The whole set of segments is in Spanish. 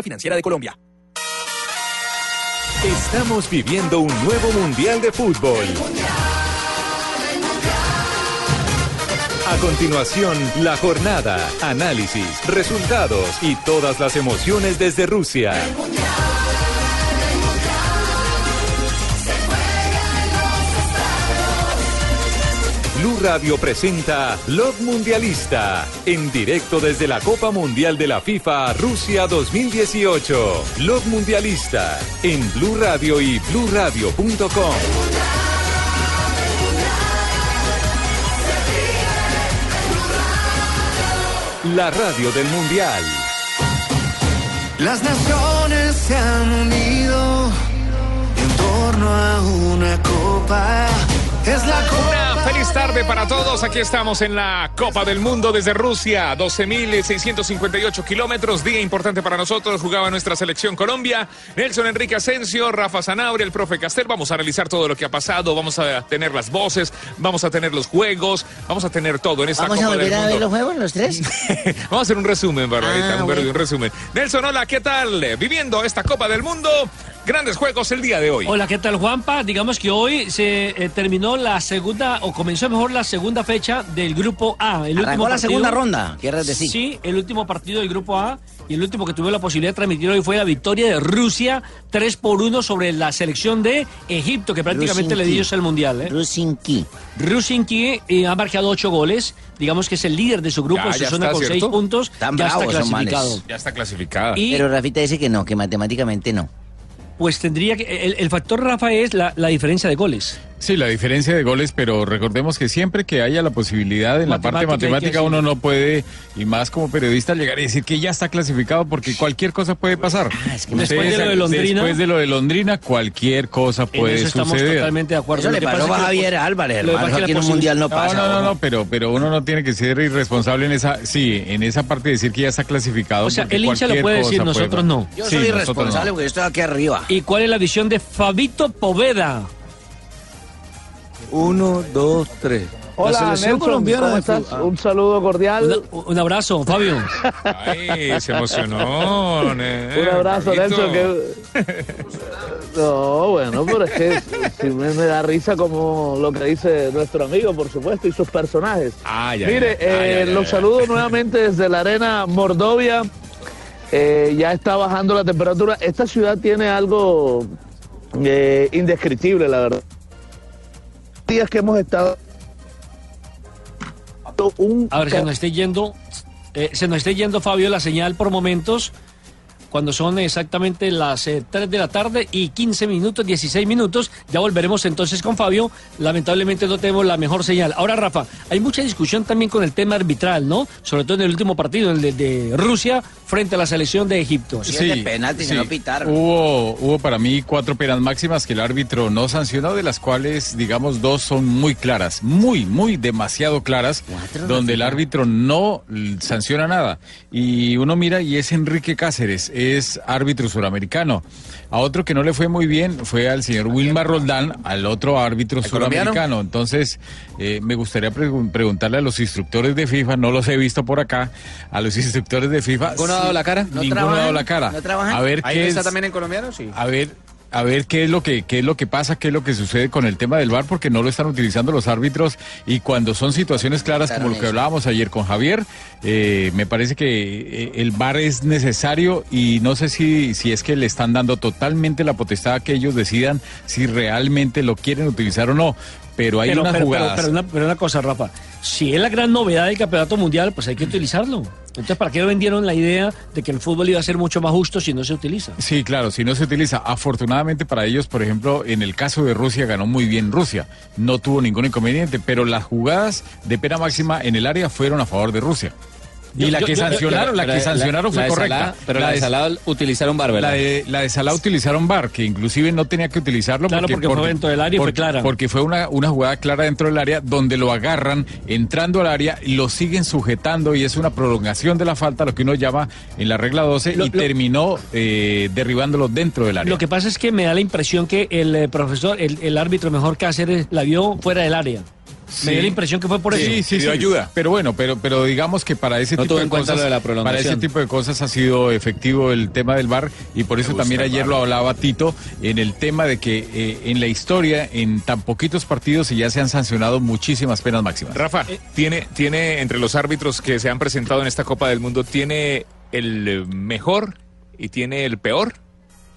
Financiera de Colombia. Estamos viviendo un nuevo Mundial de Fútbol. A continuación, la jornada, análisis, resultados y todas las emociones desde Rusia. Blue Radio presenta Log Mundialista, en directo desde la Copa Mundial de la FIFA Rusia 2018. Log Mundialista, en Blue Radio y BlueRadio.com. La radio del Mundial. Las naciones se han unido en torno a una copa. Es la copa. Feliz tarde para todos. Aquí estamos en la Copa del Mundo desde Rusia. 12.658 kilómetros. Día importante para nosotros. Jugaba nuestra selección Colombia. Nelson Enrique Asensio, Rafa Zanabria, el profe Castel. Vamos a analizar todo lo que ha pasado. Vamos a tener las voces. Vamos a tener los juegos. Vamos a tener todo en esta ¿Vamos a Copa volver a ver los juegos los tres? Vamos a hacer un resumen, Barbarita, Ah, un, bueno. un resumen. Nelson, hola, ¿qué tal? Viviendo esta Copa del Mundo, grandes juegos el día de hoy. Hola, ¿qué tal Juanpa? Digamos que hoy se eh, terminó la segunda, o comenzó mejor la segunda fecha del Grupo A. El Arrancó la partido- segunda ronda, quieres decir. Sí, el último partido del Grupo A y el último que tuve la posibilidad de transmitir hoy fue la victoria de Rusia 3 por 1 sobre la selección de Egipto, que prácticamente le dio ellos el Mundial. ¿eh? Rusinki. Rusinki eh, ha marcado 8 goles, digamos que es el líder de su grupo, Ya, se ya zona está, con 6 ¿cierto? puntos, Tan ya está clasificado. Ya está clasificada. Y- Pero Rafita dice que no, que matemáticamente no. Pues tendría que. El, el factor Rafa es la, la diferencia de goles. Sí, la diferencia de goles, pero recordemos que siempre que haya la posibilidad en la parte Matemática uno no puede, y más como periodista, llegar y decir que ya está clasificado porque cualquier cosa puede pasar. Ah, es que Después de lo de Londrina- Después de lo de Londrina, cualquier cosa En puede eso estamos suceder. totalmente de acuerdo. Eso Lo le que pasó a Javier Álvarez, lo que pasa hermano. que Aquí en la un mundial no No, pasa. no, no, ojo. no, pero, pero uno no tiene que ser irresponsable en esa, sí, en esa parte de decir que ya está clasificado. O sea, el hincha lo puede decir, puede nosotros no. Yo Sí, soy nosotros irresponsable no. porque yo estoy aquí arriba. ¿Y cuál es la visión de Fabito Poveda? Uno, dos, tres. la Hola, selección Nelson, colombiana ¿cómo de estás? Un saludo cordial. Una- un abrazo, Fabio. Ay, se emocionó. ne- Un abrazo, Pablito. Nelson. Que... No, bueno, pero es que me, me da risa como lo que dice nuestro amigo, por supuesto, y sus personajes. Ay, ay, Mire, ay, eh, los saludo nuevamente desde la arena Mordovia. Eh, ya está bajando la temperatura. Esta ciudad tiene algo eh, indescriptible, la verdad. Días que hemos estado un A ver, se nos esté yendo, eh, se nos esté yendo, Fabio, la señal por momentos, cuando son exactamente las eh, 3 de la tarde y 15 minutos, 16 minutos. Ya volveremos entonces con Fabio. Lamentablemente no tenemos la mejor señal. Ahora, Rafa, hay mucha discusión también con el tema arbitral, ¿no? Sobre todo en el último partido, el de, de Rusia frente a la selección de Egipto. Sí, de penalti, que no pitaron. Hubo, hubo para mí cuatro penas máximas que el árbitro no sancionó, de las cuales, digamos, dos son muy claras, muy, muy demasiado claras, Cuatro, donde el árbitro no sanciona nada. Y uno mira y es Enrique Cáceres, es árbitro suramericano. A otro que no le fue muy bien fue al señor Wilmar Roldán, al otro árbitro suramericano. Entonces, eh, me gustaría pregun- preguntarle a los instructores de FIFA, no los he visto por acá, a los instructores de FIFA. ¿Ninguno ha dado la cara? ¿No Ninguno ha dado la cara. ¿No trabajan? A ver ¿Ahí qué está es- también en colombiano? Sí. a ver, a ver qué es lo que qué es lo que pasa, qué es lo que sucede con el tema del VAR, porque no lo están utilizando los árbitros y cuando son situaciones claras como lo que hablábamos ayer con Javier, eh, me parece que eh, el VAR es necesario y no sé si si es que le están dando totalmente la potestad a que ellos decidan si realmente lo quieren utilizar o no. Pero hay pero, unas pero- pero- jugadas. pero una, pero una cosa, Rafa. Si es la gran novedad del campeonato mundial, pues hay que utilizarlo. Entonces, ¿para qué vendieron la idea de que el fútbol iba a ser mucho más justo si no se utiliza? Sí, claro, si no se utiliza. Afortunadamente para ellos, por ejemplo, en el caso de Rusia ganó muy bien Rusia. No tuvo ningún inconveniente, pero las jugadas de pena máxima en el área fueron a favor de Rusia. Y la que sancionaron, la que sancionaron fue correcta. Pero la de Salah utilizaron bar, ¿verdad? La de, la de Salah utilizaron VAR, que inclusive no tenía que utilizarlo. Claro, porque fue dentro del área y fue porque- clara. Porque fue una, una jugada clara dentro del área donde lo agarran entrando al área, lo siguen sujetando y es una prolongación de la falta, lo que uno llama en la regla 12, Lo- y lo- terminó eh, derribándolo dentro del área. Lo que pasa es que me da la impresión que el eh, profesor, el, el árbitro mejor Cáceres, la vio fuera del área. Me dio la impresión que fue por eso. Sí, sí, sí. Pero bueno, pero, pero digamos que para ese No tipo de cosas, lo de la para prolongación. ese tipo de cosas ha sido efectivo el tema del VAR y por eso también ayer lo hablaba Tito en el tema de que eh, en la historia, en tan poquitos partidos, y ya se han sancionado muchísimas penas máximas. Rafa, tiene, tiene entre los árbitros que se han presentado en esta Copa del Mundo, ¿tiene el eh, mejor y tiene el peor?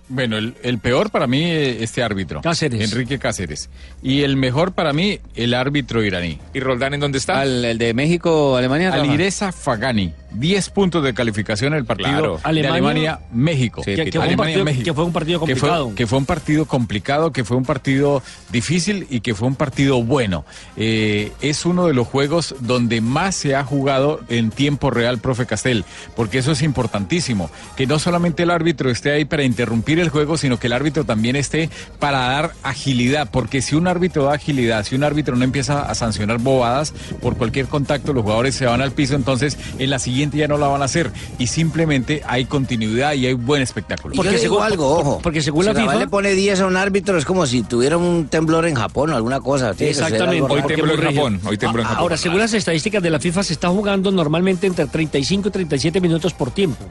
Bueno, el, el peor para mí, eh, este árbitro. Cáceres. Enrique Cáceres. Y el mejor para mí, el árbitro iraní. ¿Y Roldán en dónde está? Al- el de México, Alemania. Alireza Fagani. 10 puntos de calificación en el partido Claro. de Alemania- Alemania-México. Sí, Que- que fue un Alemania, partido- México. que fue un partido Que fue- complicado. Que fue, un partido complicado, que fue un partido difícil y que fue un partido bueno. Eh, es uno de los juegos donde más se ha jugado en tiempo real, profe Castel, porque eso es importantísimo. Que no solamente el árbitro esté ahí para interrumpir el juego, sino que el árbitro también esté para dar agilidad, porque si un árbitro da agilidad, si un árbitro no empieza a sancionar bobadas por cualquier contacto, los jugadores se van al piso, entonces en la siguiente ya no la van a hacer y simplemente hay continuidad y hay buen espectáculo. Y yo le digo según- algo, ojo. porque según la si FIFA- le pone 10 a un árbitro, es como si tuviera un temblor en Japón o alguna cosa. Exactamente. Hoy tembló en Porque Japón, hoy tembló en Ah, Japón. Ahora, según las estadísticas de la FIFA, se está jugando normalmente entre 35 y 37 minutos por tiempo.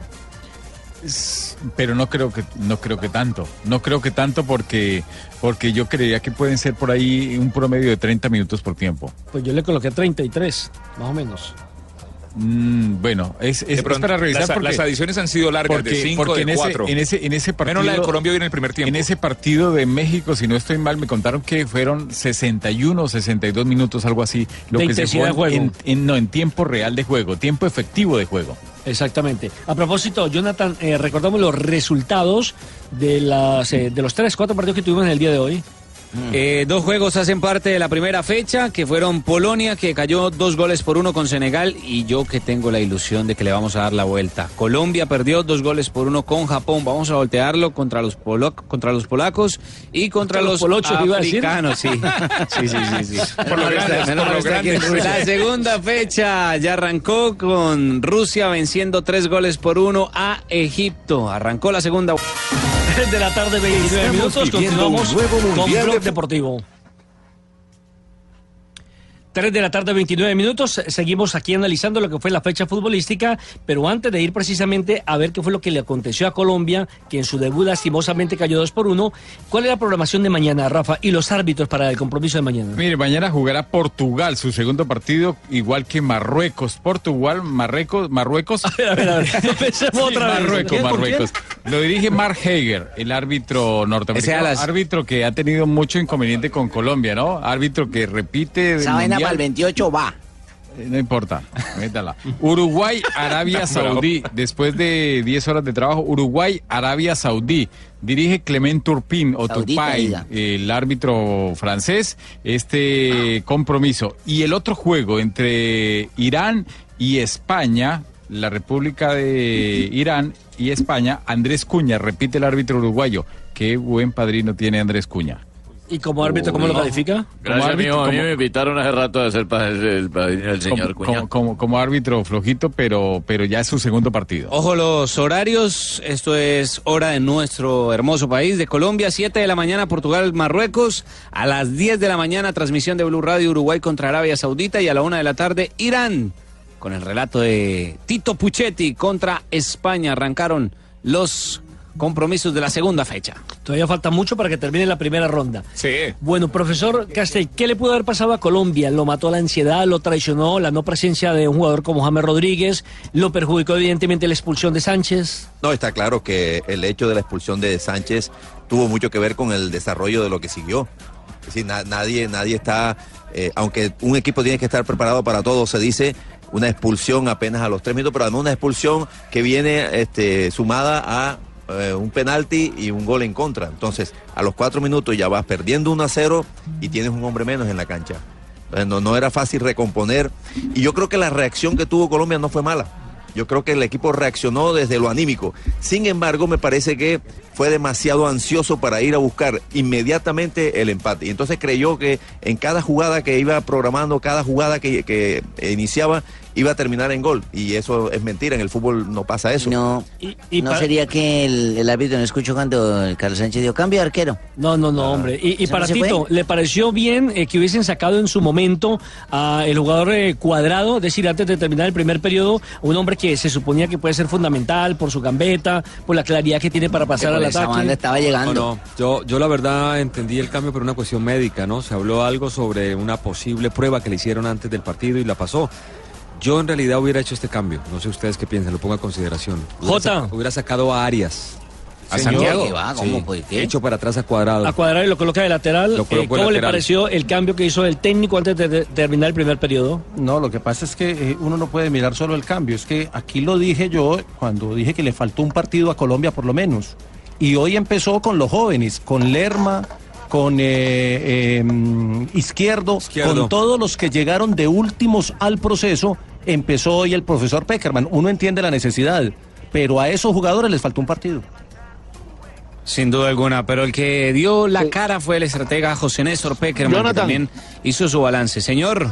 Pero no creo que no creo que tanto no creo que tanto porque porque yo creería que pueden ser por ahí un promedio de 30 minutos por tiempo Pues yo le coloqué 33, más o menos. Mm, bueno es, es- para revisar las, porque, las adiciones han sido largas, de porque, 5, porque de en, ese, 4. en ese en ese partido Menos la de Colombia en el primer tiempo. en ese partido de México si no estoy mal me contaron que fueron 61 o 62 minutos algo así lo De que se jugó de en, juego. en- no en tiempo real de juego tiempo efectivo de juego Exactamente. A propósito, Jonathan, eh, recordamos los resultados de, las, eh, de los 3, 4 partidos que tuvimos en el día de hoy. Eh, dos juegos hacen parte de la primera fecha, que fueron Polonia, que cayó dos goles por uno con Senegal, y yo que tengo la ilusión de que le vamos a dar la vuelta. Colombia perdió dos goles por uno con Japón, vamos a voltearlo contra los, polo- contra los polacos y contra, Contra los los, polochos, africanos, sí. Sí, sí, sí, sí. Por lo por. La segunda fecha ya arrancó con Rusia venciendo tres goles por uno a Egipto. Arrancó la segunda. De la tarde, 29 Estamos minutos. Continuamos nuevo con Blog de- Deportivo. 3 de la tarde, 29 minutos. Seguimos aquí analizando lo que fue la fecha futbolística, pero antes de ir precisamente a ver qué fue lo que le aconteció a Colombia, que en su debut lastimosamente cayó 2 por 1, ¿cuál es la programación de mañana, Rafa? Y los árbitros para el compromiso de mañana. Mire, mañana jugará Portugal su segundo partido, igual que Marruecos. Portugal, Marruecos, Marruecos. A ver, a ver, a ver. Empecemos otra vez. Marruecos, ¿Quién, por Marruecos. Lo dirige Mark Hager, el árbitro norteamericano. las- Árbitro que ha tenido mucho inconveniente con Colombia, ¿no? Árbitro que repite. Esa vaina para el 28 va. Eh, No importa, métala. Uruguay, Arabia Saudí. Después de 10 horas de trabajo, Uruguay, Arabia Saudí. Dirige Clement Turpin o Turpay, el árbitro francés, este compromiso. Y el otro juego entre Irán y España, la República de Irán y España, Andrés Cuña, repite el árbitro uruguayo. Qué buen padrino tiene Andrés Cuña. ¿Y como árbitro cómo lo califica? Como árbitro, como- invitaron hace rato a ser el padrino del como, como- como- como árbitro flojito, pero, pero ya es su segundo partido. Ojo los horarios, esto es hora de nuestro hermoso país de Colombia, 7 de la mañana Portugal, Marruecos, a las 10 de la mañana transmisión de Blue Radio Uruguay contra Arabia Saudita y a la 1 de la tarde Irán, con el relato de Tito Puchetti contra España. Arrancaron los compromisos de la segunda fecha. Todavía falta mucho para que termine la primera ronda. Sí. Bueno, profesor Castel, ¿qué le pudo haber pasado a Colombia? ¿Lo mató la ansiedad? ¿Lo traicionó la no presencia de un jugador como James Rodríguez? ¿Lo perjudicó evidentemente la expulsión de Sánchez? No, está claro que el hecho de la expulsión de Sánchez tuvo mucho que ver con el desarrollo de lo que siguió. Es decir, na- nadie, nadie está, eh, aunque un equipo tiene que estar preparado para todo, se dice una expulsión apenas a los tres minutos, pero además una expulsión que viene este, sumada a eh, un penalti y un gol en contra. Entonces, a los cuatro minutos ya vas perdiendo 1 a 0 y tienes un hombre menos en la cancha. No, no era fácil recomponer. Y yo creo que la reacción que tuvo Colombia no fue mala. Yo creo que el equipo reaccionó desde lo anímico. Sin embargo, me parece que fue demasiado ansioso para ir a buscar inmediatamente el empate. Y entonces creyó que en cada jugada que iba programando, cada jugada que iniciaba, iba a terminar en gol. Y eso es mentira, en el fútbol no pasa eso. No, ¿no sería que el, el árbitro no escuchó cuando el Carlos Sánchez dio cambio de arquero? No, no, no, hombre. Y, y ¿Ese no para Tito, fue? ¿le pareció bien eh, que hubiesen sacado en su momento a el jugador eh, cuadrado? Es decir, antes de terminar el primer periodo, un hombre que se suponía que puede ser fundamental por su gambeta, por la claridad que tiene para pasar al ataque. banda estaba llegando. No, no, yo, yo la verdad entendí el cambio por una cuestión médica, ¿no? Se habló algo sobre una posible prueba que le hicieron antes del partido y la pasó. Yo en realidad hubiera hecho este cambio, no sé ustedes qué piensan, lo pongo a consideración. Jota. Hubiera sacado a Arias. ¿A Santiago? ¿Qué va? ¿Cómo? ¿Por qué? Hecho para atrás a cuadrado. A cuadrado y lo coloca de lateral. Lo Eh, ¿Cómo le pareció el cambio que hizo el técnico antes de, de terminar el primer periodo? No, lo que pasa es que eh, uno no puede mirar solo el cambio. Es que aquí lo dije yo cuando dije que le faltó un partido a Colombia por lo menos. Y hoy empezó con los jóvenes, con Lerma, con eh, eh, mm, izquierdo, Izquierdo. con todos los que llegaron de últimos al proceso. Empezó hoy el profesor Peckerman. Uno entiende la necesidad, pero a esos jugadores les faltó un partido. Sin duda alguna, pero el que dio la cara fue el estratega José Néstor Peckerman, que también hizo su balance. Señor,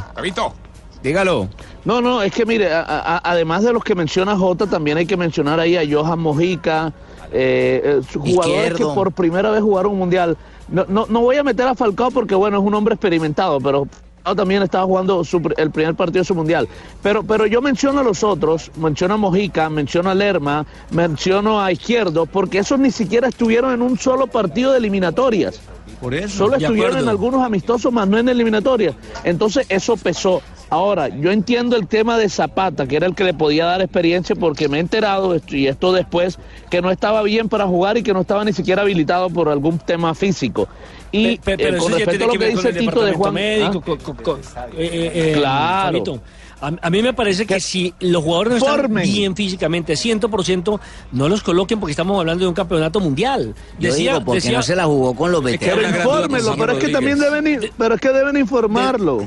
dígalo. No, no, es que mire, a- a- además de los que menciona Jota, también hay que mencionar ahí a Johan Mojica, eh, eh, jugadores Izquierdo. que por primera vez jugaron un mundial. No, no, no voy a meter a Falcao porque, bueno, es un hombre experimentado, pero también estaba jugando su el primer partido de su mundial. Pero, pero yo menciono a los otros, menciono a Mojica, menciono a Lerma, menciono a Izquierdo, porque esos ni siquiera estuvieron en un solo partido de eliminatorias. Por eso. Solo estuvieron acuerdo. en algunos amistosos, más no en eliminatorias. Entonces eso pesó. Ahora, yo entiendo el tema de Zapata, que era el que le podía dar experiencia, porque me he enterado, y esto después, que no estaba bien para jugar y que no estaba ni siquiera habilitado por algún tema físico. Y Pe- pe- pero eh, con eso ya respecto tiene a lo que que ver con dice el Tito de departamento Juan... médico, ¿ah? con- con- con- eh, eh, eh, Claro. Fabito, A, a mí me parece que si los jugadores no están Formen. bien físicamente, 100%, no los coloquen porque estamos hablando de un campeonato mundial. Yo Decía, digo, porque decía- no se la jugó con los Pero veteranos. infórmenlo, James pero es que también deben, pero es que deben informarlo.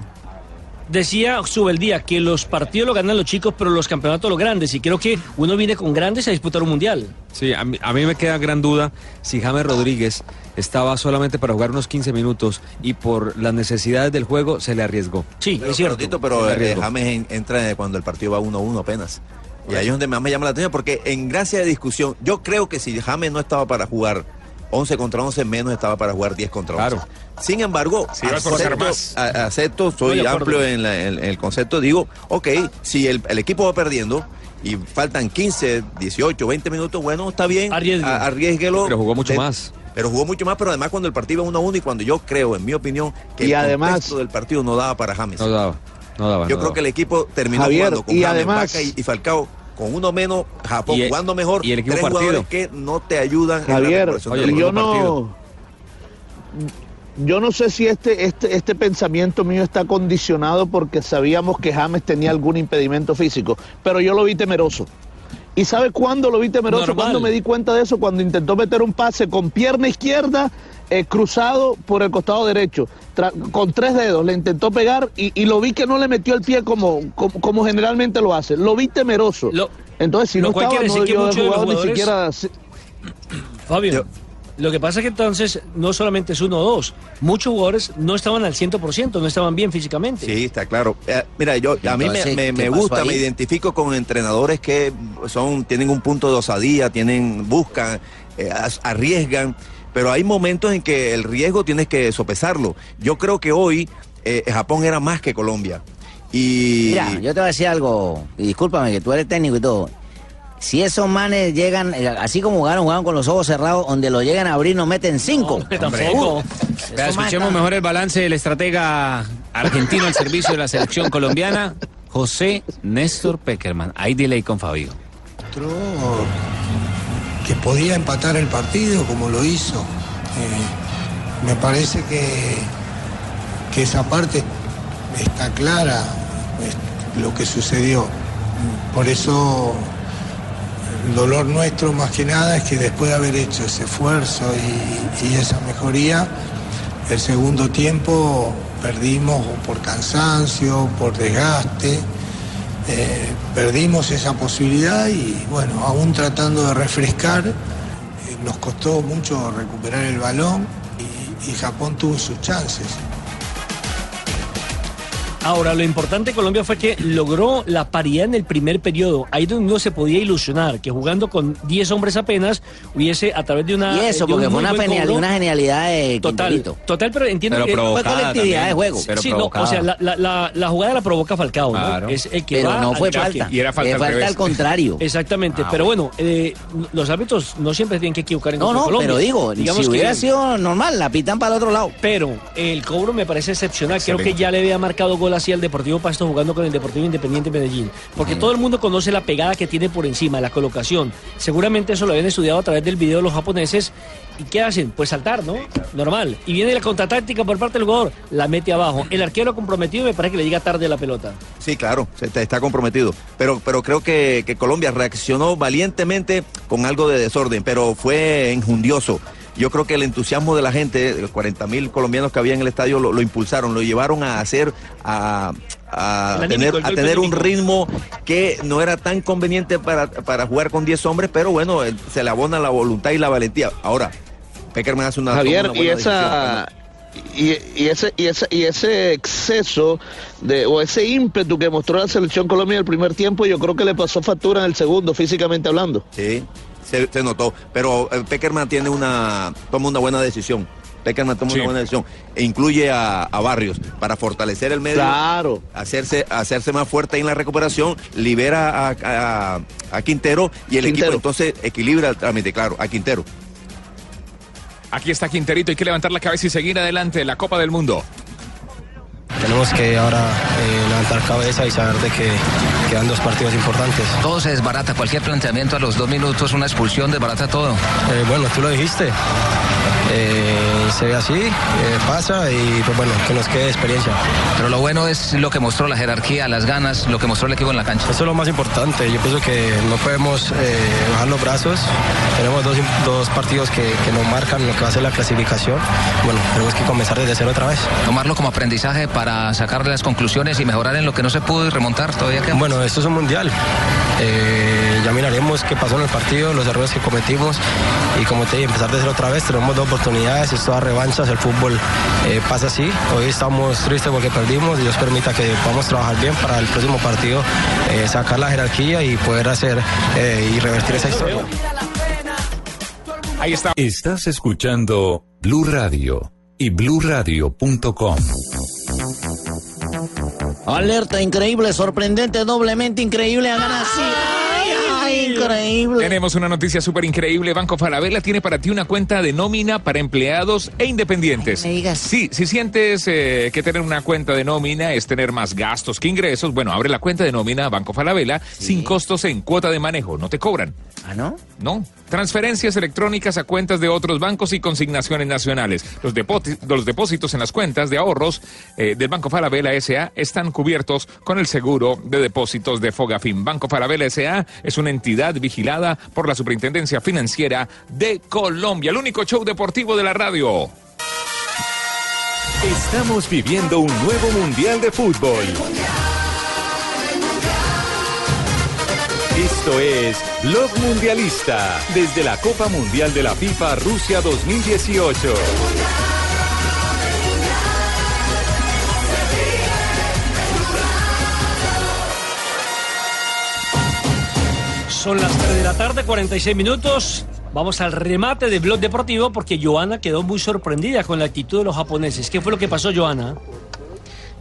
Decía Subeldía que los partidos los ganan los chicos, pero los campeonatos los grandes. Y creo que uno viene con grandes a disputar un mundial. Sí, a mí, a mí me queda gran duda si James Rodríguez estaba solamente para jugar unos 15 minutos y por las necesidades del juego se le arriesgó. Sí, Pero, es cierto. pero, Tito, pero Se eh. James en- entra cuando el partido va 1-1 apenas. Y ahí es donde más me llama la atención, porque en gracia de discusión, yo creo que si James no estaba para jugar 11 contra 11, menos estaba para jugar 10 contra 11. Claro. Sin embargo, Sí, acepto, más. a- acepto, Estoy soy amplio en, la- en- en el concepto, digo, ok, si el, el equipo va perdiendo y faltan 15, 18, 20 minutos, bueno, está bien, Arriesgue. a- arriésguelo. Pero jugó mucho De- más. Pero jugó mucho más, pero además cuando el partido iba 1-1 y cuando yo creo, en mi opinión, que Y el además- contexto del partido no daba para James. No daba, no daba. Yo no creo daba. que el equipo terminó Javier, jugando con y James, además- Vaca y, y Falcao con uno menos, Japón Y el- jugando mejor, y el equipo tres partido. jugadores que no te ayudan en la Javier, Oye, del yo no... Yo no sé si este, este, este pensamiento mío está condicionado porque sabíamos que James tenía algún impedimento físico, pero yo lo vi temeroso. ¿Y sabe cuándo lo vi temeroso? Normal. Cuando me di cuenta de eso, cuando intentó meter un pase con pierna izquierda eh, cruzado por el costado derecho, tra- con tres dedos, le intentó pegar y, y lo vi que no le metió el pie como, como, como generalmente lo hace. Lo vi temeroso. Lo- Entonces, si lo no cual estaba, no decir que haber muchos de los jugado ni jugadores- siquiera... Fabio, lo que pasa es que entonces no solamente es uno o dos, muchos jugadores no estaban al 100%, no estaban bien físicamente. Sí, está claro. Eh, mira, yo a mí me, me- ¿qué me pasó gusta, ahí? me identifico con entrenadores que son tienen un punto de osadía, tienen buscan, eh, arriesgan, pero hay momentos en que el riesgo tienes que sopesarlo. Yo creo que hoy eh, Japón era más que Colombia. Y Mira, yo te voy a decir algo, y discúlpame que tú eres técnico y todo. Si esos manes llegan, eh, así como jugaron, jugaron con los ojos cerrados, donde lo llegan a abrir nos meten cinco. tampoco. Vea, escuchemos mejor el balance del estratega argentino al servicio de la selección colombiana, José Néstor Peckerman. Hay delay con Fabio. Que podía empatar el partido como lo hizo. Eh, me parece que, que esa parte está clara, es lo que sucedió. Por eso el dolor nuestro más que nada es que después de haber hecho ese esfuerzo y, y esa mejoría, el segundo tiempo perdimos por cansancio, por desgaste eh, perdimos esa posibilidad y bueno, aún tratando de refrescar, eh, nos costó mucho recuperar el balón y, y Japón tuvo sus chances. Ahora, lo importante de Colombia fue que logró la paridad en el primer periodo. Ahí donde uno se podía ilusionar, que jugando con 10 hombres apenas, hubiese a través de una. Y eso, un porque fue una, genial- genialidad de Total, Quinterito. total, pero entiendo Pero que Fue colectividad también. de juego. Sí, Pero sí, no, o sea, la, la- la- la jugada la provoca Falcao, ¿no? Claro. Es el que Pero va no fue falta. Y era falta Fue al falta al contrario. Exactamente, Ah, pero bueno, eh, los árbitros no siempre tienen que equivocar en No, no, Colombia. pero digo, Digamos si que- hubiera sido normal, la pitan para el otro lado. Pero el cobro me parece excepcional. Creo que ya le había marcado gol así al Deportivo Pasto jugando con el Deportivo Independiente Medellín. Porque todo el mundo conoce la pegada que tiene por encima, la colocación. Seguramente eso lo habían estudiado a través del video los japoneses. ¿Y qué hacen? Pues saltar, ¿no? Normal. Y viene la contratáctica por parte del jugador, la mete abajo. El arquero comprometido me parece que le llega tarde la pelota. Sí, claro, está comprometido. Pero, pero creo que, que Colombia reaccionó valientemente con algo de desorden, pero fue enjundioso. Yo creo que el entusiasmo de la gente, de los 40 mil colombianos que había en el estadio, lo, lo impulsaron, lo llevaron a hacer, a, a El anímico, tener, a un ritmo que no era tan conveniente para, para jugar con 10 hombres, pero bueno, se le abona la voluntad y la valentía. Ahora, Peckerman hace una, Javier, una y esa y, y ese y ese y ese exceso de o ese ímpetu que mostró la selección Colombia en el primer tiempo, yo creo que le pasó factura en el segundo, físicamente hablando. Sí, se, se notó. Pero eh, Peckerman tiene una, toma una buena decisión. Peckerman toma Sí. una buena decisión. E incluye a, a Barrios para fortalecer el medio. Claro. Hacerse, hacerse más fuerte en la recuperación. Libera a, a- a Quintero y el equipo entonces equilibra el trámite, claro, a Quintero. Aquí está Quinterito, hay que levantar la cabeza y seguir adelante. La Copa del Mundo. Tenemos que ahora eh, levantar cabeza y saber de que quedan dos partidos importantes. Todo se desbarata, cualquier planteamiento a los dos minutos, una expulsión, desbarata todo. Eh, bueno, tú lo dijiste. Eh, se ve así, eh, pasa y pues bueno, que nos quede experiencia. Pero lo bueno es lo que mostró la jerarquía, las ganas, lo que mostró el equipo en la cancha. Eso es lo más importante. Yo pienso que no podemos eh, bajar los brazos. Tenemos dos, dos partidos que, que nos marcan lo que va a ser la clasificación. Bueno, tenemos que comenzar desde cero otra vez. Tomarlo como aprendizaje para sacarle las conclusiones y mejorar en lo que no se pudo y remontar todavía queda. Bueno, esto es un mundial. Eh, ya miraremos qué pasó en el partido, los errores que cometimos y como te dije, empezar de cero otra vez. Tenemos dos oportunidades, esto da revanchas, el fútbol eh, pasa así. Hoy estamos tristes porque perdimos. Dios permita que podamos trabajar bien para el próximo partido, eh, sacar la jerarquía y poder hacer eh, y revertir esa historia. Ahí está. Estás escuchando Blue Radio y bluradio.com. Alerta increíble, sorprendente, doblemente increíble. Hagan así. Increíble. Tenemos una noticia súper increíble. Banco Falabella tiene para ti una cuenta de nómina para empleados e independientes. Sí, si sientes eh, que tener una cuenta de nómina es tener más gastos que ingresos, bueno, abre la cuenta de nómina Banco Falabella sin costos en cuota de manejo. No te cobran. ¿Ah, no? No. Transferencias electrónicas a cuentas de otros bancos y consignaciones nacionales. Los, depósitos en las cuentas de ahorros eh, del Banco Falabella S.A. están cubiertos con el seguro de depósitos de Fogafin. Banco Falabella S.A. es una entidad vigilada por la Superintendencia Financiera de Colombia. El único show deportivo de la radio. Estamos viviendo un nuevo Mundial de Fútbol. Esto es Blog Mundialista desde la Copa Mundial de la FIFA Rusia 2018. Son las 3 de la tarde, 46 minutos. Vamos al remate de Blog Deportivo porque Joana quedó muy sorprendida con la actitud de los japoneses. ¿Qué fue lo que pasó, Joana?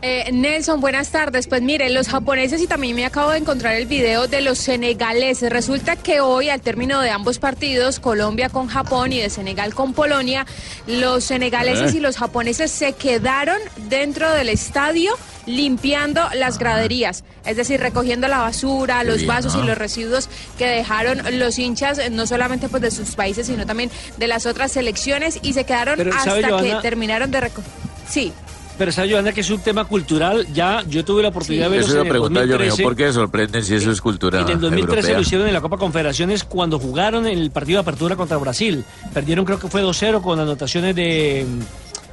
Eh, Nelson, buenas tardes. Pues mire, los japoneses y también me acabo de encontrar el video de los senegaleses. Resulta que hoy, al término de ambos partidos, Colombia con Japón y de Senegal con Polonia, los senegaleses Eh. y los japoneses se quedaron dentro del estadio limpiando las graderías, es decir, recogiendo la basura, los bien, vasos ¿no? y los residuos que dejaron los hinchas, no solamente pues de sus países, sino también de las otras selecciones y se quedaron Pero, ¿sabe, hasta que terminaron de recoger. Sí. Pero sabe, Joana, que es un tema cultural. Ya yo tuve la oportunidad de verlos Eso iba en a preguntar yo, 2013. ¿por qué sorprenden si eso es cultura En el 2013 europea? lo hicieron en la Copa Confederaciones cuando jugaron en el partido de apertura contra Brasil. Perdieron creo que fue 2-0 con anotaciones de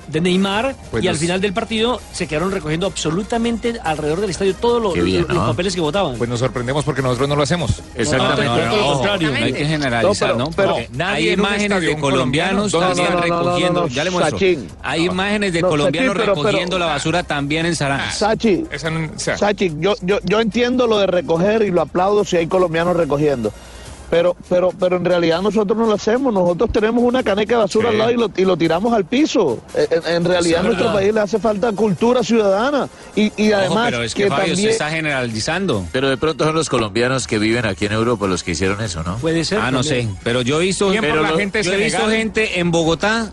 de Neymar Pues y al los- final del partido se quedaron recogiendo absolutamente alrededor del estadio todos los, Qué bien, los- los ¿no? papeles que votaban. Pues nos sorprendemos porque nosotros no lo hacemos. Exactamente. No, no, todo lo ojo, contrario. no hay que generalizar, ¿no? pero- hay imágenes de colombianos colombiano, también recogiendo, ya le muestro. Sachin. Hay imágenes de No, colombianos Sachin, pero- pero- recogiendo la basura también en Saransk. Sachi, Sachi, yo, yo, yo entiendo lo de recoger y lo aplaudo si hay colombianos recogiendo. Pero, pero, pero en realidad nosotros no lo hacemos. Nosotros tenemos una caneca de basura Sí. al lado y lo, y lo tiramos al piso. Eh, En, en realidad a es nuestro país le hace falta cultura ciudadana. Y, y Ojo, además pero es que, que Fabio, también... usted está generalizando. Pero de pronto son los colombianos que viven aquí en Europa los que hicieron eso, ¿no? Puede ser. Ah, no sé, pero yo he visto, pero la lo- gente yo he visto gente en Bogotá,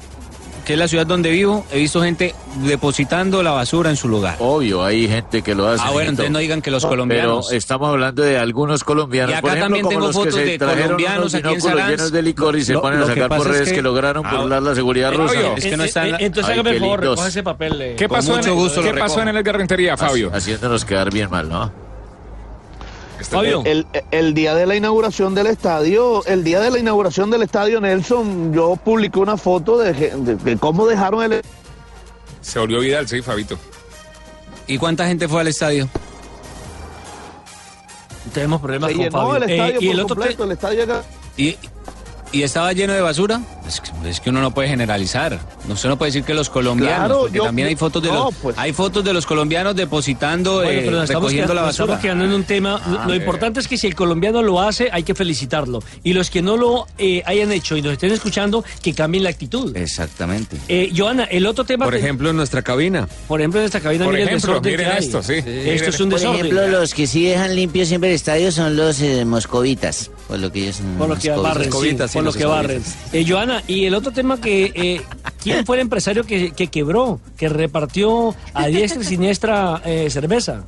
que es la ciudad donde vivo, he visto gente depositando la basura en su lugar. Obvio, hay gente que lo hace. Ah, bueno, entonces no digan que los colombianos. Pero estamos hablando de algunos colombianos. Y acá por ejemplo, también tengo fotos de colombianos aquí en Saransk. llenos de licor y se Lo- ponen a lo que sacar por es redes que, que- lograron Ah, burlar la seguridad rusa. Fabio, Es que no Eh, están- eh, Entonces hágame qué el favor, recoja ese papel. eh. ¿qué pasó, mucho en, gusto lo ¿qué pasó en el Edgar Rentería, Fabio? Haciéndonos quedar bien mal, ¿no? Fabio. El, el día de la inauguración del estadio, el día de la inauguración del estadio Nelson, yo publiqué una foto de, que- de- de cómo dejaron el Se volvió Vidal, sí, Fabito. ¿Y cuánta gente fue al estadio? Tenemos problemas se con llenó Fabio. el Eh, estadio y el otro te- completo, el estadio acá. ¿Y, y estaba lleno de basura? Es que, es que uno no puede generalizar. No, Usted no puede decir que los colombianos, Claro, porque yo- también hay fotos de no, los pues. hay fotos de los colombianos depositando, Bueno, eh, pero recogiendo quedando, la basura. estamos quedando en un tema. Lo- lo eh. importante es que si el colombiano lo hace, hay que felicitarlo. Y los que no lo eh, hayan hecho y nos estén escuchando, que cambien la actitud. Exactamente. Eh, Joana, el otro tema. Por que- ejemplo, en nuestra cabina. por ejemplo, en esta cabina, Por miren el ejemplo, miren esto, sí. Esto es un Por desorden. ejemplo, los que sí dejan limpio siempre el estadio son los eh, moscovitas, por lo que ellos son Por lo que barren, sí, por lo los que barren. Eh, Joana, y el otro tema que, eh, ¿quién fue el empresario que, que quebró, que repartió a diestra y siniestra eh, cerveza?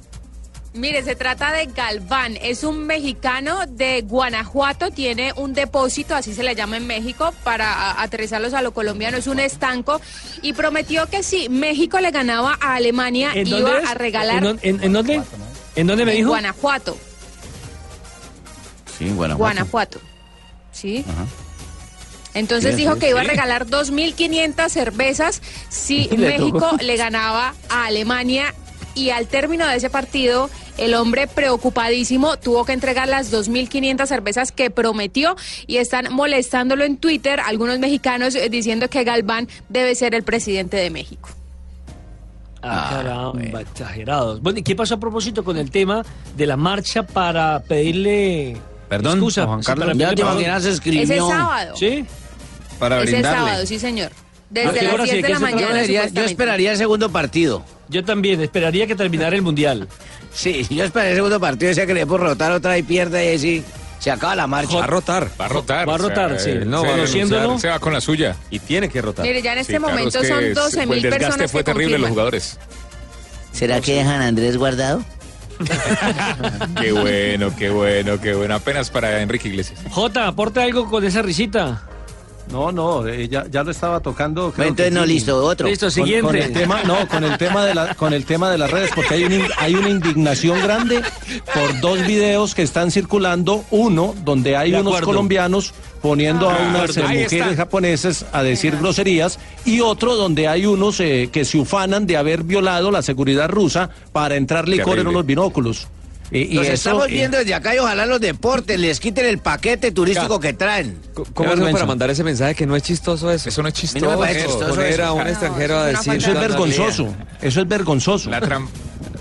Mire, se trata de Galván, es un mexicano de Guanajuato, tiene un depósito, así se le llama en México, para aterrizarlos a lo colombiano, es un estanco, y prometió que si México le ganaba a Alemania, ¿En iba es? a regalar ¿En, dónde- en- en dónde? ¿En dónde me en dijo? Guanajuato, Sí, Guanajuato. Guanajuato, ¿sí? Ajá. Entonces dijo que iba a regalar 2.500 cervezas si le México tocó. le ganaba a Alemania. Y al término de ese partido, el hombre preocupadísimo tuvo que entregar las 2.500 cervezas que prometió y están molestándolo en Twitter algunos mexicanos eh, diciendo que Galván debe ser el presidente de México. Ah, caramba, exagerados. Bueno, ¿y qué pasó a propósito con el tema de la marcha para pedirle Perdón, excusa? Juan Sí, Carlos. para Ya te imaginas, se escribió. Ese sábado. ¿Sí? Para Ese brindarle. sábado, sí, señor. ¿A Desde qué las hora sí? 10 de ¿Qué la mañana. Yo, vería- yo esperaría el segundo partido. Yo también, esperaría que terminara el mundial. Sí, yo esperaría el segundo partido, decía que le por rotar otra y pierde y ahí sí, se acaba la marcha. Va a rotar. Va a rotar. Va a rotar, sí. No, se- va a Se va con la suya. Y tiene que rotar. Mire, ya en este Sí, claro, momento es que son es- 12 el mil desgaste personas fue que terrible en los confirman. jugadores. ¿Será que dejan a Andrés guardado? Qué bueno, qué bueno, qué bueno. Apenas para Enrique Iglesias. Jota, aporte algo con esa risita. No, no, eh, ya, ya lo estaba tocando. creo entonces que no, sí. listo, otro. Listo, Con- siguiente. Con, el tema, no, con el tema de la, con el tema de las redes, porque hay una, in- hay una indignación grande por dos videos que están circulando. Uno, donde hay De unos acuerdo. colombianos poniendo a Ah, unas eh, mujeres está. japonesas a decir groserías, y otro donde hay unos eh, que se ufanan de haber violado la seguridad rusa para entrar licor en unos binóculos. Eh, y Los eso, estamos eh, viendo desde acá y ojalá los deportes les quiten el paquete turístico que traen. ¿Cómo hacemos para mandar ese mensaje que no es chistoso eso? Eso no es chistoso. no chistoso Poner eso. a un No, extranjero a decir... eso es vergonzoso. Eso es vergonzoso. La, tram-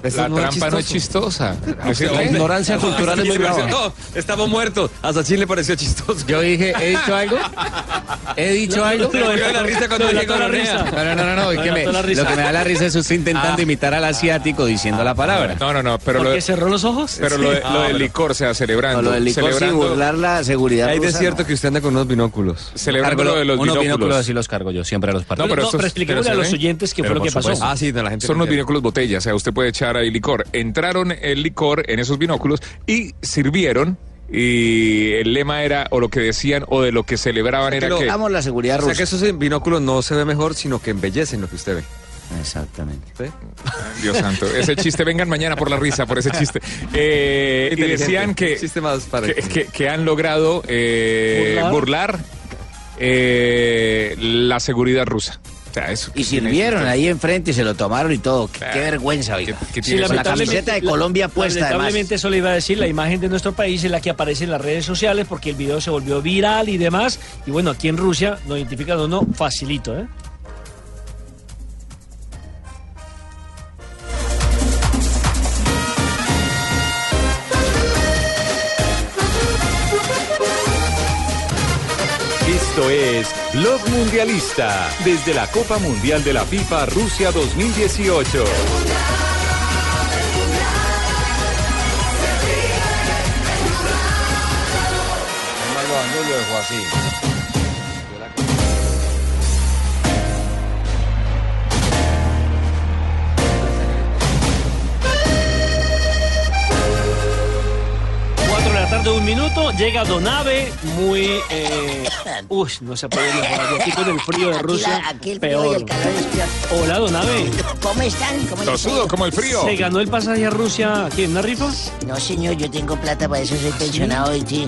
La no es trampa no es chistosa. La ignorancia cultural es muy brava. No, estamos muertos. A Sachin le pareció chistoso. Yo dije, ¿he dicho algo? ¿He dicho algo? Lo de Me dio la risa cuando de la risa. No, no, no, no, que me- lo que me da la risa es usted intentando Ah. imitar al asiático diciendo la palabra. No, no, no, pero ¿Por lo, qué cerró los ojos? pero lo, de- Sí. lo Ah, del licor, o sea, celebrando. No, lo del licor sin celebrando, burlar la seguridad Hay de cierto que usted anda con unos binóculos. celebrando lo de los unos binóculos. binóculos así los cargo yo, siempre a los partidos. No, pero expliquémosle a se los oyentes qué fue lo que pasó. Ah, sí, de la gente Son no unos binóculos botella, o sea, usted puede echar ahí licor. Entraron el licor en esos binóculos y sirvieron. Y el lema era, o lo que decían, o de lo que celebraban era que lo- que. Damos la seguridad O sea rusa. que esos binóculos no se ve mejor, sino que embellecen lo que usted ve. Exactamente. ¿Sí? Dios santo, ese chiste, vengan mañana por la risa, por ese chiste. Eh, y decían que, Chiste más para que, que- que han logrado eh, Burlar. burlar, eh, la seguridad rusa. Y sirvieron ahí enfrente, se lo tomaron y todo. Qué, qué vergüenza, oiga. Sí, Con la camiseta de Colombia puesta, además. Lamentablemente eso le iba a decir, la imagen de nuestro país es la que aparece en las redes sociales porque el video se volvió viral y demás. Y bueno, aquí en Rusia lo identifican o no, facilito, ¿eh? Esto es Blog Mundialista desde la Copa Mundial de la FIFA Rusia 2018. lo dejó así. Minuto, llega Donave, muy... Eh, uy, no se puede mejorar. Aquí con el frío de Aquí Rusia, la- aquí el frío y peor. el calor es peor. Hola, Donave. ¿Cómo están? ¿Cómo Tosudo como el frío. ¿Se ganó el pasaje a Rusia aquí en una rifa? No, señor, yo tengo plata para eso, soy pensionado y sí.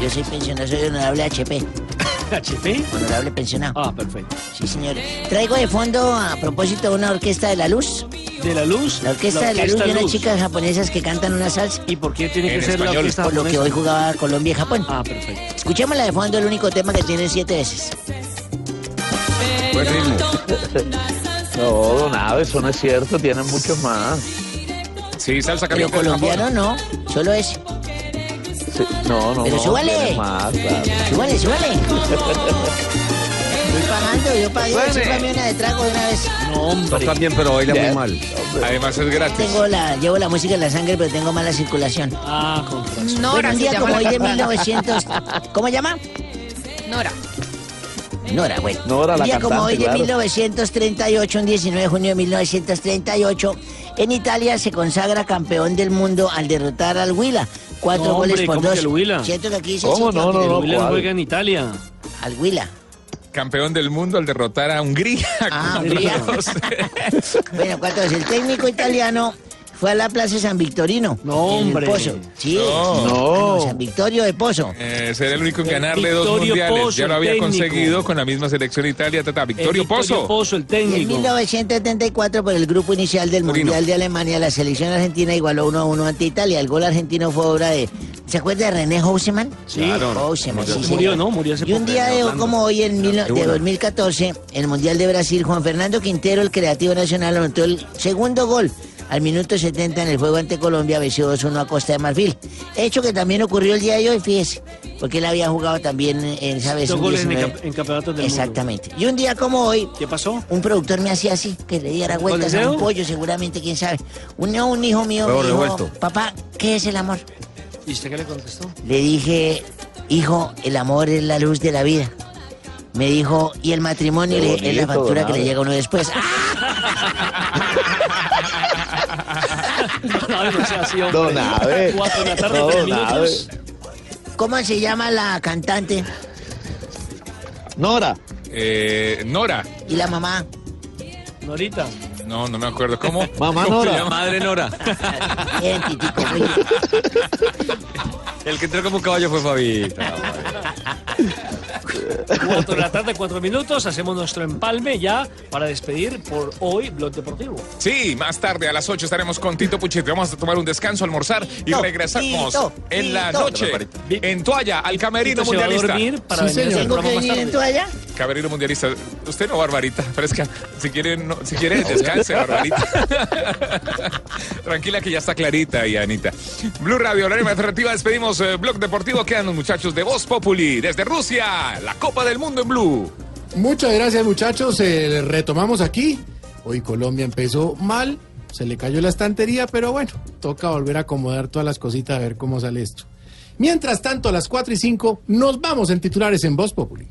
Yo soy pensionado, soy honorable HP. ¿HP? Honorable pensionado. Ah, perfecto. Sí, señor. Traigo de fondo, a propósito, de una orquesta de la luz. ¿De la luz? La orquesta, de la luz de unas chicas japonesas que cantan una salsa. ¿Y por qué tiene que En ser la español. orquesta Por lo que hoy jugaba Colombia y Japón. Ah, perfecto. Escuchémosla de fondo, el único tema que tiene siete veces. Buen ritmo. No, don Ave, eso no es cierto, tienen muchos más. Sí, salsa Pero colombiano Japón. no, solo ese. Sí, no, no, Pero no, súbale. más, claro. Súbale, súbale. Estoy pagando, yo pagué, sírvame una de trago de una vez. No, hombre. Toca bien, pero baila muy Bien. mal. Además es gratis. Tengo la, llevo la música en la sangre, pero tengo mala circulación. Ah, con razón. Nora Bueno, un día como hoy de cantante. 1900... ¿Cómo llama? Nora. Nora, bueno. Nora, un la día como cantante, hoy de claro. 1938, un 19 de junio de 1938, en Italia se consagra campeón del mundo al derrotar al Huila. Cuatro No, goles hombre, por ¿cómo dos. que el Huila? Siento que aquí dice ¿Cómo? No, no, que- El no. Juega en Italia. Al Huila. Campeón del mundo al derrotar a Hungría. Ah, Hungría. Bueno, cuatro veces. El técnico italiano fue a la Plaza San Victorino. No, en el hombre. Pozo. Sí. No. No. San Victorio de Pozo. Eh, será el único en ganarle dos Victorio mundiales. Ya lo había técnico. conseguido con la misma selección Italia. Tata. El Victorio Pozo. Pozo, el Y en técnico. 1974, por el grupo inicial del Torino. Mundial de Alemania, la selección argentina igualó 1 a 1 ante Italia. El gol argentino fue obra de. ¿Se acuerda de René Houseman? Sí. Claro. Houseman, sí, Murió. ¿no? Murió hace Y un día de, como hoy, en mil- de bueno. 2014, en el Mundial de Brasil, Juan Fernando Quintero, el creativo nacional, anotó el segundo gol. Al minuto 70 en el juego ante Colombia, venció 2-1 a Costa de Marfil. Hecho que también ocurrió el día de hoy, fíjese, porque él había jugado también en esa vez. Dos un goles en, el 19. camp- en campeonatos del mundo. Exactamente. Y un día como hoy, ¿Qué pasó? un productor me hacía así, que le diera vueltas el a un pollo, seguramente, quién sabe. Un, hijo mío me dijo, papá, ¿qué es el amor? ¿Y usted qué le contestó? Le dije, hijo, el amor es la luz de la vida. Me dijo, y el matrimonio es la factura que le llega a uno después. ¡Ah! No, no sea así, hombre. Don Abe. Cuatro de la tarde, No, tres don minutos. ¿Cómo se llama la cantante Nora. Eh, Nora. y la mamá? Norita. No, no me acuerdo. ¿Cómo? Mamá ¿Cómo se Nora. llama? Madre Nora. Bien, Titico. El que entró como caballo fue Fabito. Cuatro de la tarde, cuatro minutos. Hacemos nuestro empalme ya para despedir por hoy Blog Deportivo. Sí, más tarde a las 8 estaremos con Tito Puchete. Vamos a tomar un descanso, almorzar y Tito, regresamos Tito, en la Tito. noche en toalla al camerino Tito se va a mundialista. dormir para Sí, venir a ¿Tengo que venir en toalla? Camerino mundialista. Usted no, Barbarita, fresca. Si quiere, no- si quiere descanse, Barbarita. Tranquila que ya está clarita y Anita. Blue Radio, la alternativa. Despedimos eh, Blog Deportivo. Quedan los muchachos de Voz Populi desde Rusia. La Copa del Mundo en Blue. Muchas gracias muchachos, Eh, retomamos aquí. Hoy Colombia empezó mal, se le cayó la estantería, pero bueno, toca volver a acomodar todas las cositas a ver cómo sale esto. Mientras tanto, a las 4 y 5 nos vamos en titulares en Voz Populi.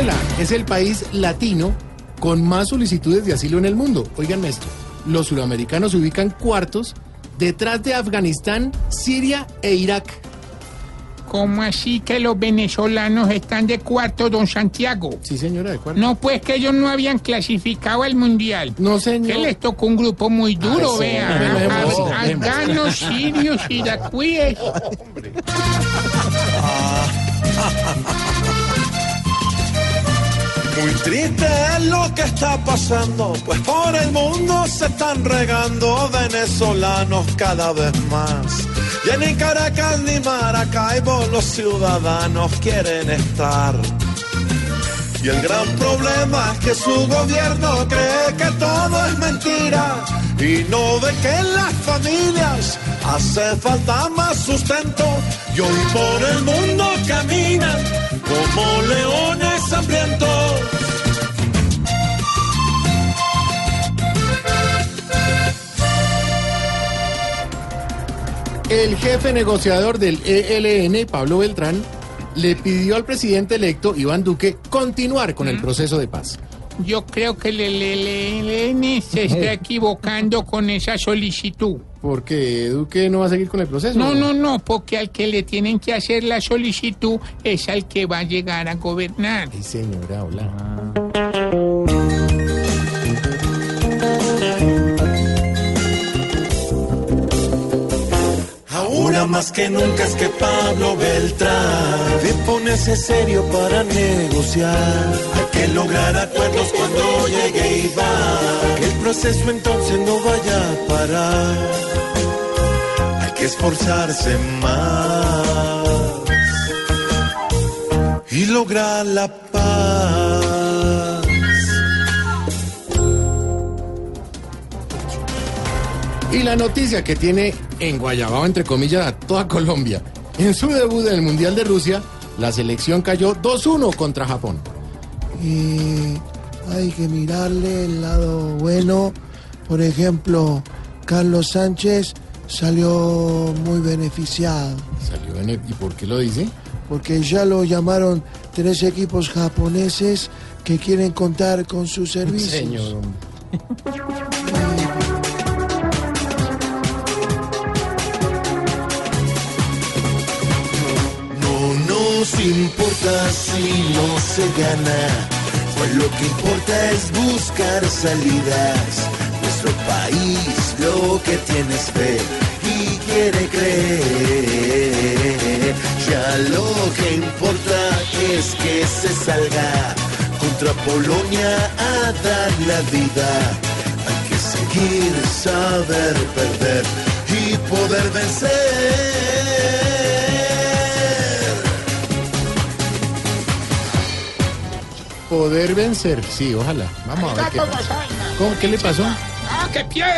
Venezuela es el país latino con más solicitudes de asilo en el mundo. Oigan esto, los sudamericanos se ubican cuartos detrás de Afganistán, Siria e Irak. ¿Cómo así que los venezolanos están de cuarto, don Santiago? Sí, señora, de cuarto. No, pues que ellos no habían clasificado al mundial. No, señor. Que les tocó un grupo muy duro, Ay, vea. Afganos, sirios, iraquíes. Muy triste es lo que está pasando, pues por el mundo se están regando venezolanos cada vez más. Ya ni Caracas ni Maracaibo los ciudadanos quieren estar. Y el gran problema es que su gobierno cree que todo es mentira y no ve que en las familias hace falta más sustento y hoy por el mundo caminan como leones hambrientos. El jefe negociador del ELN, Pablo Beltrán, le pidió al presidente electo, Iván Duque, continuar con el proceso de paz. Yo creo que el ELN se está equivocando con esa solicitud. Porque Duque no va a seguir con el proceso. No, no, no, porque al que le tienen que hacer la solicitud es al que va a llegar a gobernar. Sí, señora, hola. Ahora más que nunca es que Pablo Beltrán debe ponerse serio para negociar. Hay que lograr acuerdos cuando llegue Iván. Que el proceso entonces no vaya a parar. Hay que esforzarse más y lograr la paz. Y la noticia que tiene en Guayabao, entre comillas, a toda Colombia. En su debut en el Mundial de Rusia, la selección cayó 2-1 contra Japón. Y hay que mirarle el lado bueno. Por ejemplo, Carlos Sánchez salió muy beneficiado. Salió bene- ¿Y por qué lo dice? Porque ya lo llamaron tres equipos japoneses que quieren contar con sus servicios. Señor. nos importa si no se gana, pues lo que importa es buscar salidas. Nuestro país lo que tiene es fe y quiere creer. Ya lo que importa es que se salga contra Polonia a dar la vida. Hay que seguir, saber perder y poder vencer. Poder vencer, sí, ojalá. Vamos a ver qué pasa. ¿Cómo? ¿Qué le pasó? ¡Ah, que pierde!